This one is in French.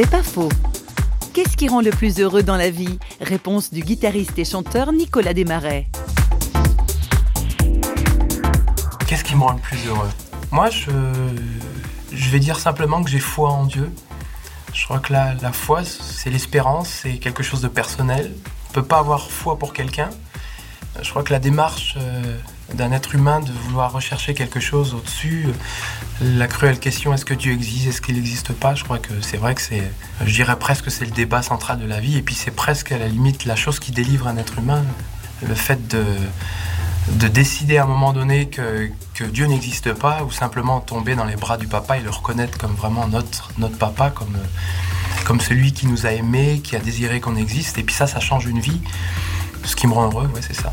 C'est pas faux. Qu'est-ce qui rend le plus heureux dans la vie? Réponse du guitariste et chanteur Nicolas Desmarais. Qu'est-ce qui me rend le plus heureux? Moi, je, vais dire simplement que j'ai foi en Dieu. Je crois que la, la foi, c'est l'espérance, c'est quelque chose de personnel. On ne peut pas avoir foi pour quelqu'un. Je crois que la démarche euh, d'un être humain de vouloir rechercher quelque chose au-dessus, la cruelle question est-ce que Dieu existe, est-ce qu'il n'existe pas, je crois que c'est vrai que c'est, je dirais presque c'est le débat central de la vie, et puis c'est presque à la limite la chose qui délivre un être humain, le fait de, de décider à un moment donné que, Dieu n'existe pas, ou simplement tomber dans les bras du papa et le reconnaître comme vraiment notre, notre papa, comme, comme celui qui nous a aimés, qui a désiré qu'on existe, et puis ça, ça change une vie. Ce qui me rend heureux, ouais, c'est ça.